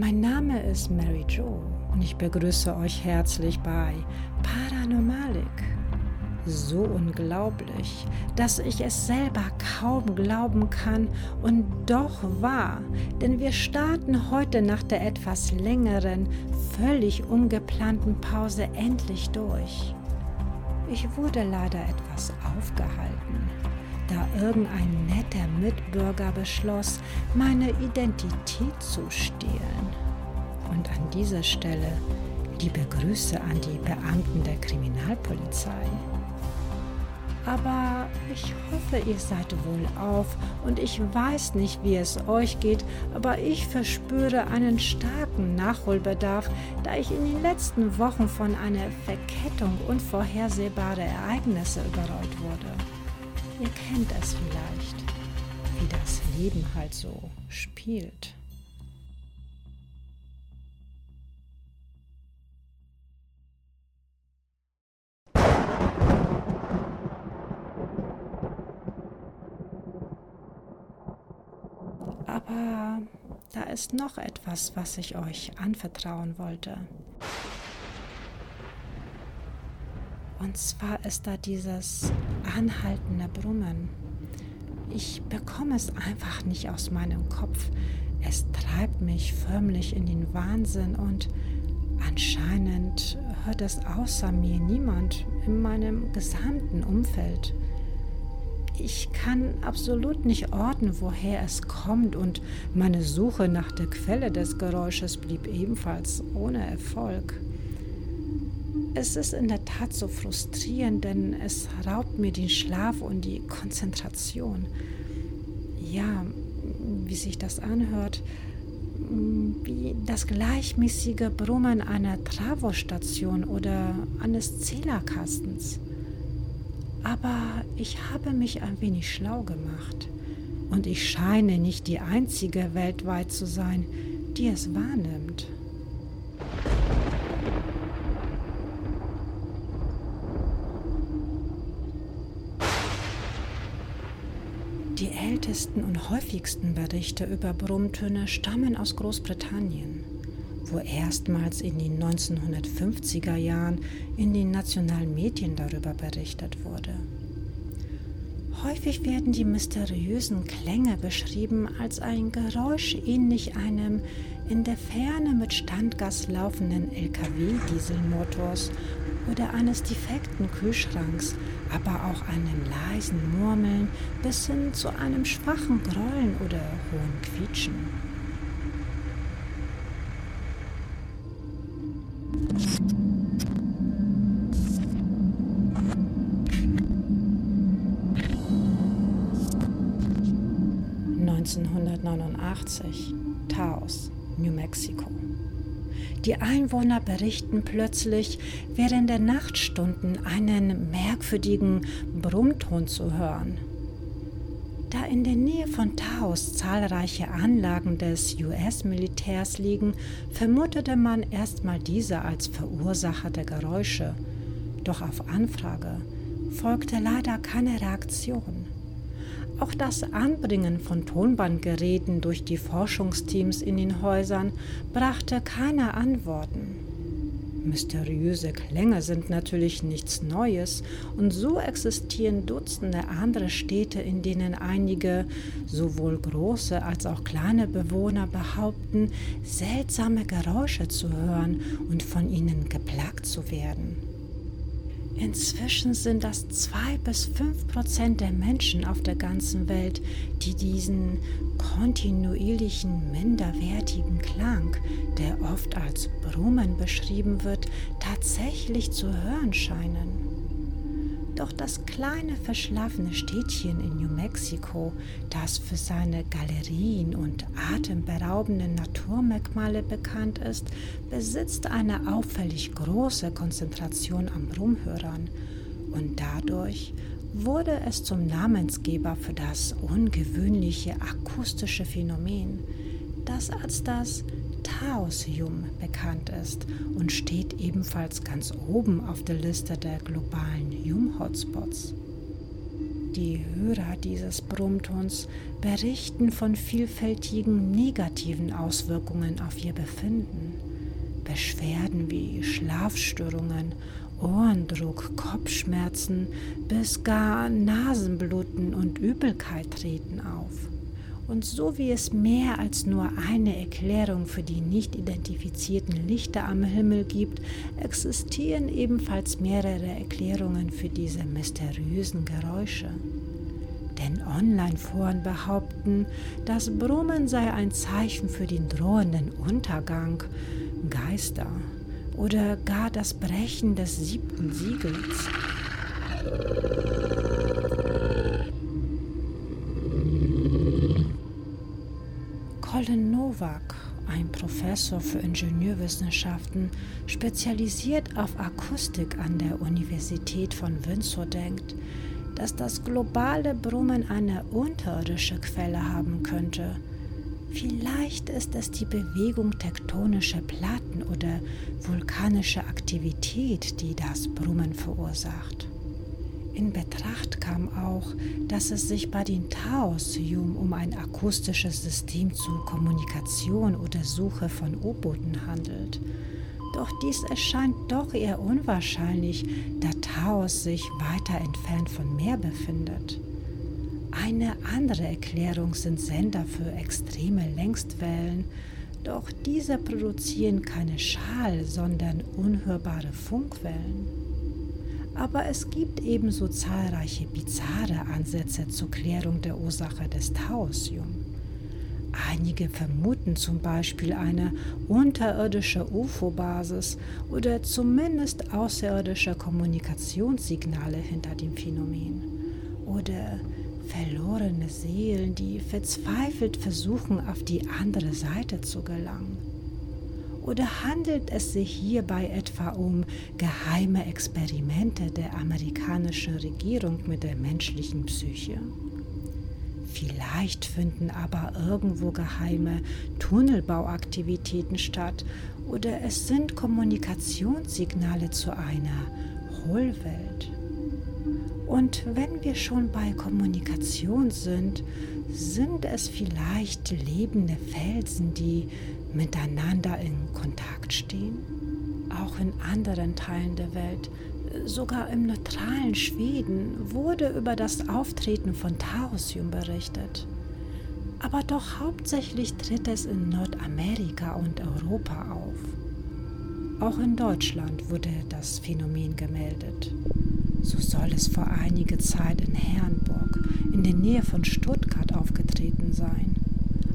Mein Name ist Mary Jo und ich begrüße euch herzlich bei Paranormalik. So unglaublich, dass ich es selber kaum glauben kann und doch wahr, denn wir starten heute nach der etwas längeren, völlig ungeplanten Pause endlich durch. Ich wurde leider etwas aufgehalten, da irgendein netter Mitbürger beschloss, meine Identität zu stehlen. Und an dieser Stelle liebe Grüße an die Beamten der Kriminalpolizei. Aber ich hoffe, ihr seid wohl auf und ich weiß nicht, wie es euch geht, aber ich verspüre einen starken Nachholbedarf, da ich in den letzten Wochen von einer Verkettung unvorhersehbarer Ereignisse überrollt wurde. Ihr kennt es vielleicht, wie das Leben halt so spielt. Aber da ist noch etwas, was ich euch anvertrauen wollte. Und zwar ist da dieses anhaltende Brummen. Ich bekomme es einfach nicht aus meinem Kopf. Es treibt mich förmlich in den Wahnsinn und anscheinend hört es außer mir niemand in meinem gesamten Umfeld ich kann absolut nicht orten, woher es kommt und meine Suche nach der Quelle des Geräusches blieb ebenfalls ohne Erfolg. Es ist in der Tat so frustrierend, denn es raubt mir den Schlaf und die Konzentration. Ja, wie sich das anhört, wie das gleichmäßige Brummen einer Travostation oder eines Zählerkastens. Aber ich habe mich ein wenig schlau gemacht und ich scheine nicht die einzige weltweit zu sein, die es wahrnimmt. Die ältesten und häufigsten Berichte über Brummtöne stammen aus Großbritannien wo erstmals in den 1950er Jahren in den nationalen Medien darüber berichtet wurde. Häufig werden die mysteriösen Klänge beschrieben als ein Geräusch ähnlich einem in der Ferne mit Standgas laufenden LKW-Dieselmotors oder eines defekten Kühlschranks, aber auch einem leisen Murmeln bis hin zu einem schwachen Grollen oder hohen Quietschen. 1989, Taos, New Mexico. Die Einwohner berichten plötzlich während der Nachtstunden einen merkwürdigen Brummton zu hören. Da in der Nähe von Taos zahlreiche Anlagen des US-Militärs liegen, vermutete man erstmal diese als Verursacher der Geräusche. Doch auf Anfrage folgte leider keine Reaktion. Auch das Anbringen von Tonbandgeräten durch die Forschungsteams in den Häusern brachte keine Antworten. Mysteriöse Klänge sind natürlich nichts Neues und so existieren Dutzende andere Städte, in denen einige, sowohl große als auch kleine Bewohner behaupten, seltsame Geräusche zu hören und von ihnen geplagt zu werden. Inzwischen sind das zwei bis fünf Prozent der Menschen auf der ganzen Welt, die diesen kontinuierlichen, minderwertigen Klang, der oft als Brummen beschrieben wird, tatsächlich zu hören scheinen. Doch das kleine verschlafene Städtchen in New Mexico, das für seine Galerien und atemberaubenden Naturmerkmale bekannt ist, besitzt eine auffällig große Konzentration an Brummhörern und dadurch wurde es zum Namensgeber für das ungewöhnliche akustische Phänomen, das als das Taosium bekannt ist und steht ebenfalls ganz oben auf der Liste der globalen Yum-Hotspots. Die Hörer dieses Brummtons berichten von vielfältigen negativen Auswirkungen auf ihr Befinden. Beschwerden wie Schlafstörungen, Ohrendruck, Kopfschmerzen bis gar Nasenbluten und Übelkeit treten auf. Und so wie es mehr als nur eine Erklärung für die nicht identifizierten Lichter am Himmel gibt, existieren ebenfalls mehrere Erklärungen für diese mysteriösen Geräusche. Denn Online-Foren behaupten, das Brummen sei ein Zeichen für den drohenden Untergang, Geister oder gar das Brechen des siebten Siegels. Nowak, ein Professor für Ingenieurwissenschaften, spezialisiert auf Akustik an der Universität von Windsor, denkt, dass das globale Brummen eine unterirdische Quelle haben könnte. Vielleicht ist es die Bewegung tektonischer Platten oder vulkanische Aktivität, die das Brummen verursacht. In Betracht kam auch, dass es sich bei den Taosyum um ein akustisches System zur Kommunikation oder Suche von U-Booten handelt. Doch dies erscheint doch eher unwahrscheinlich, da Taos sich weiter entfernt vom Meer befindet. Eine andere Erklärung sind Sender für extreme Längstwellen, doch diese produzieren keine Schall, sondern unhörbare Funkwellen. Aber es gibt ebenso zahlreiche bizarre Ansätze zur Klärung der Ursache des Taosium. Einige vermuten zum Beispiel eine unterirdische UFO-Basis oder zumindest außerirdische Kommunikationssignale hinter dem Phänomen. Oder verlorene Seelen, die verzweifelt versuchen, auf die andere Seite zu gelangen. Oder handelt es sich hierbei etwa um geheime Experimente der amerikanischen Regierung mit der menschlichen Psyche? Vielleicht finden aber irgendwo geheime Tunnelbauaktivitäten statt oder es sind Kommunikationssignale zu einer Hohlwelt. Und wenn wir schon bei Kommunikation sind, sind es vielleicht lebende Felsen, die miteinander in Kontakt stehen? Auch in anderen Teilen der Welt, sogar im neutralen Schweden, wurde über das Auftreten von Taosium berichtet. Aber doch hauptsächlich tritt es in Nordamerika und Europa auf. Auch in Deutschland wurde das Phänomen gemeldet. So soll es vor einiger Zeit in Herrenburg in der Nähe von Stuttgart aufgetreten sein.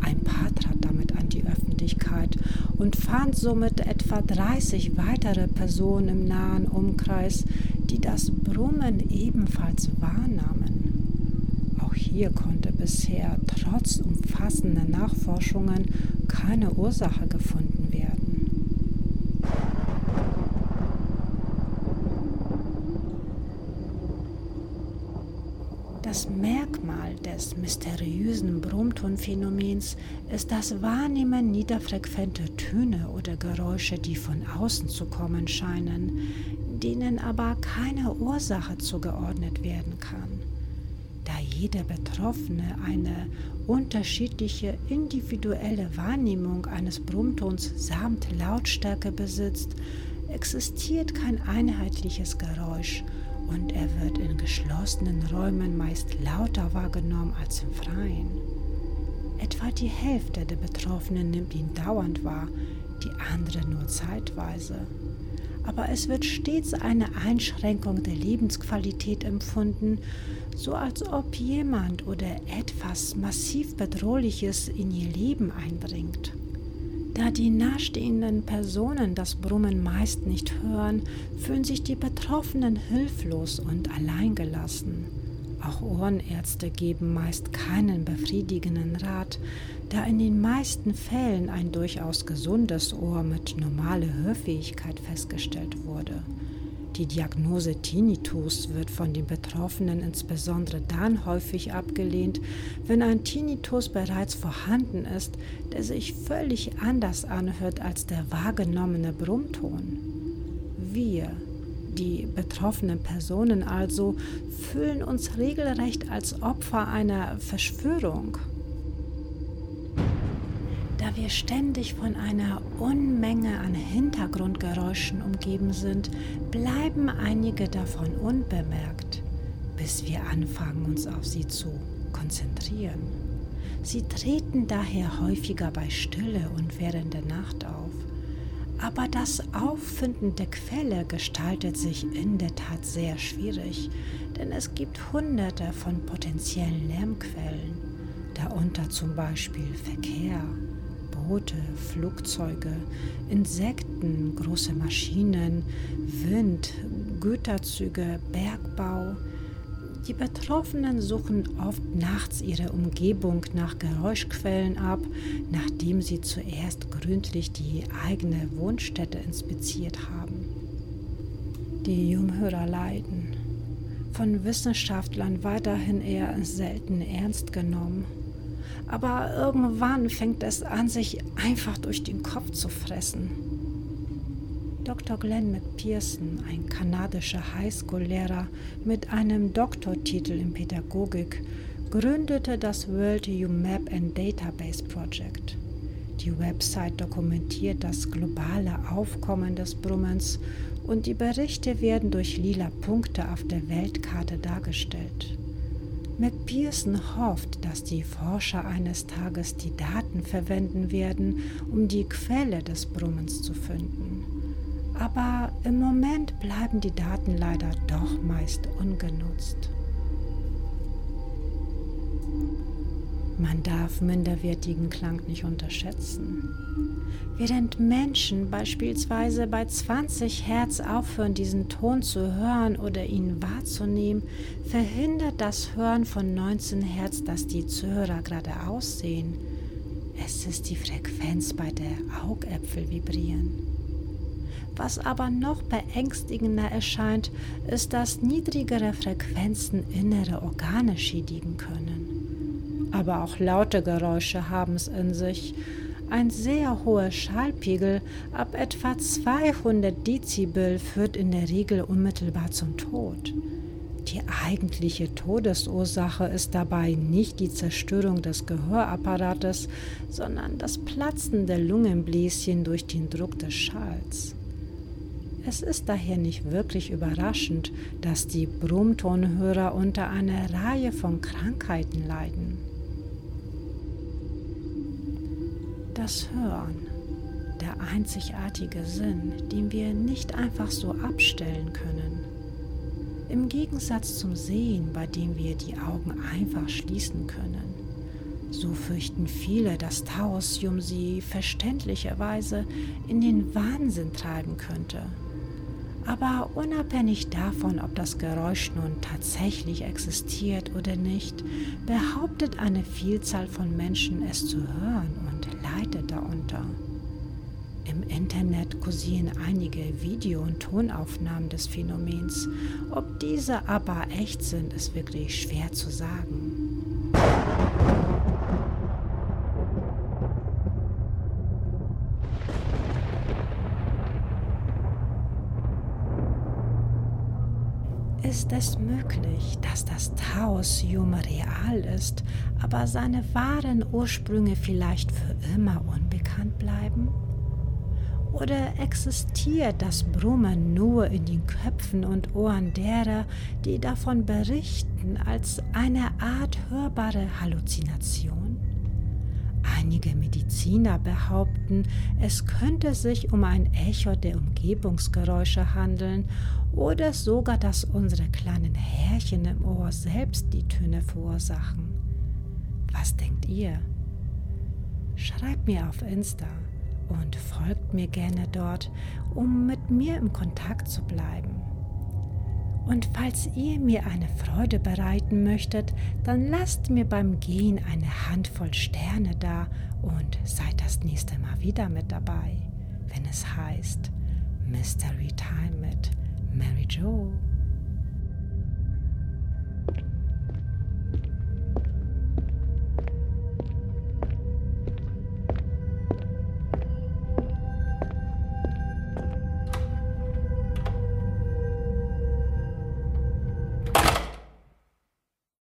Ein Paar trat damit an die Öffentlichkeit und fand somit etwa 30 weitere Personen im nahen Umkreis, die das Brummen ebenfalls wahrnahmen. Auch hier konnte bisher trotz umfassender Nachforschungen keine Ursache gefunden werden. Das Merkmal des mysteriösen Brummtonphänomens ist das Wahrnehmen niederfrequenter Töne oder Geräusche, die von außen zu kommen scheinen, denen aber keine Ursache zugeordnet werden kann. Da jeder Betroffene eine unterschiedliche individuelle Wahrnehmung eines Brummtons samt Lautstärke besitzt, existiert kein einheitliches Geräusch und er wird in geschlossenen Räumen meist lauter wahrgenommen als im Freien. Etwa die Hälfte der Betroffenen nimmt ihn dauernd wahr, die andere nur zeitweise. Aber es wird stets eine Einschränkung der Lebensqualität empfunden, so als ob jemand oder etwas massiv Bedrohliches in ihr Leben eindringt. Da die nahestehenden Personen das Brummen meist nicht hören, fühlen sich die Betroffenen hilflos und alleingelassen. Auch Ohrenärzte geben meist keinen befriedigenden Rat, da in den meisten Fällen ein durchaus gesundes Ohr mit normaler Hörfähigkeit festgestellt wurde. Die Diagnose Tinnitus wird von den Betroffenen insbesondere dann häufig abgelehnt, wenn ein Tinnitus bereits vorhanden ist, der sich völlig anders anhört als der wahrgenommene Brummton. Wir, Die betroffenen Personen also fühlen uns regelrecht als Opfer einer Verschwörung. Da wir ständig von einer Unmenge an Hintergrundgeräuschen umgeben sind, bleiben einige davon unbemerkt, bis wir anfangen, uns auf sie zu konzentrieren. Sie treten daher häufiger bei Stille und während der Nacht auf. Aber das Auffinden der Quelle gestaltet sich in der Tat sehr schwierig, denn es gibt hunderte von potenziellen Lärmquellen, darunter zum Beispiel Verkehr, Boote, Flugzeuge, Insekten, große Maschinen, Wind, Güterzüge, Bergbau, die Betroffenen suchen oft nachts ihre Umgebung nach Geräuschquellen ab, nachdem sie zuerst gründlich die eigene Wohnstätte inspiziert haben. Die Junghörer leiden, von Wissenschaftlern weiterhin eher selten ernst genommen. Aber irgendwann fängt es an, sich einfach durch den Kopf zu fressen. Dr. Glenn McPherson, ein kanadischer Highschool-Lehrer mit einem Doktortitel in Pädagogik, gründete das World UMAP and Database Project. Die Website dokumentiert das globale Aufkommen des Brummens und die Berichte werden durch lila Punkte auf der Weltkarte dargestellt. McPherson hofft, dass die Forscher eines Tages die Daten verwenden werden, um die Quelle des Brummens zu finden aber im Moment bleiben die Daten leider doch meist ungenutzt. Man darf minderwertigen Klang nicht unterschätzen. Während Menschen beispielsweise bei 20 Hertz aufhören, diesen Ton zu hören oder ihn wahrzunehmen, verhindert das Hören von 19 Hertz, dass die Zuhörer geradeaus sehen. Es ist die Frequenz, bei der Augäpfel vibrieren. Was aber noch beängstigender erscheint, ist, dass niedrigere Frequenzen innere Organe schädigen können. Aber auch laute Geräusche haben es in sich. Ein sehr hoher Schallpegel ab etwa 200 Dezibel führt in der Regel unmittelbar zum Tod. Die eigentliche Todesursache ist dabei nicht die Zerstörung des Gehörapparates, sondern das Platzen der Lungenbläschen durch den Druck des Schalls. Es ist daher nicht wirklich überraschend, dass die Brummtonhörer unter einer Reihe von Krankheiten leiden. Das Hören, der einzigartige Sinn, den wir nicht einfach so abstellen können. Im Gegensatz zum Sehen, bei dem wir die Augen einfach schließen können. So fürchten viele, dass Taossium sie verständlicherweise in den Wahnsinn treiben könnte. Aber unabhängig davon, ob das Geräusch nun tatsächlich existiert oder nicht, behauptet eine Vielzahl von Menschen es zu hören leidet darunter. Im Internet kursieren einige Video- und Tonaufnahmen des Phänomens. Ob diese aber echt sind, ist wirklich schwer zu sagen. Ist es möglich, dass das Taossium real ist, aber seine wahren Ursprünge vielleicht für immer unbekannt bleiben? Oder existiert das Brummen nur in den Köpfen und Ohren derer, die davon berichten, als eine Art hörbare Halluzination? Einige Mediziner behaupten, es könnte sich um ein Echo der Umgebungsgeräusche handeln oder sogar, dass unsere kleinen Härchen im Ohr selbst die Töne verursachen. Was denkt ihr? Schreibt mir auf Insta und folgt mir gerne dort, um mit mir im Kontakt zu bleiben. Und falls ihr mir eine Freude bereiten möchtet, dann lasst mir beim Gehen eine Handvoll Sterne da und seid das nächste Mal wieder mit dabei, wenn es heißt Mystery Time mit Mary Jo.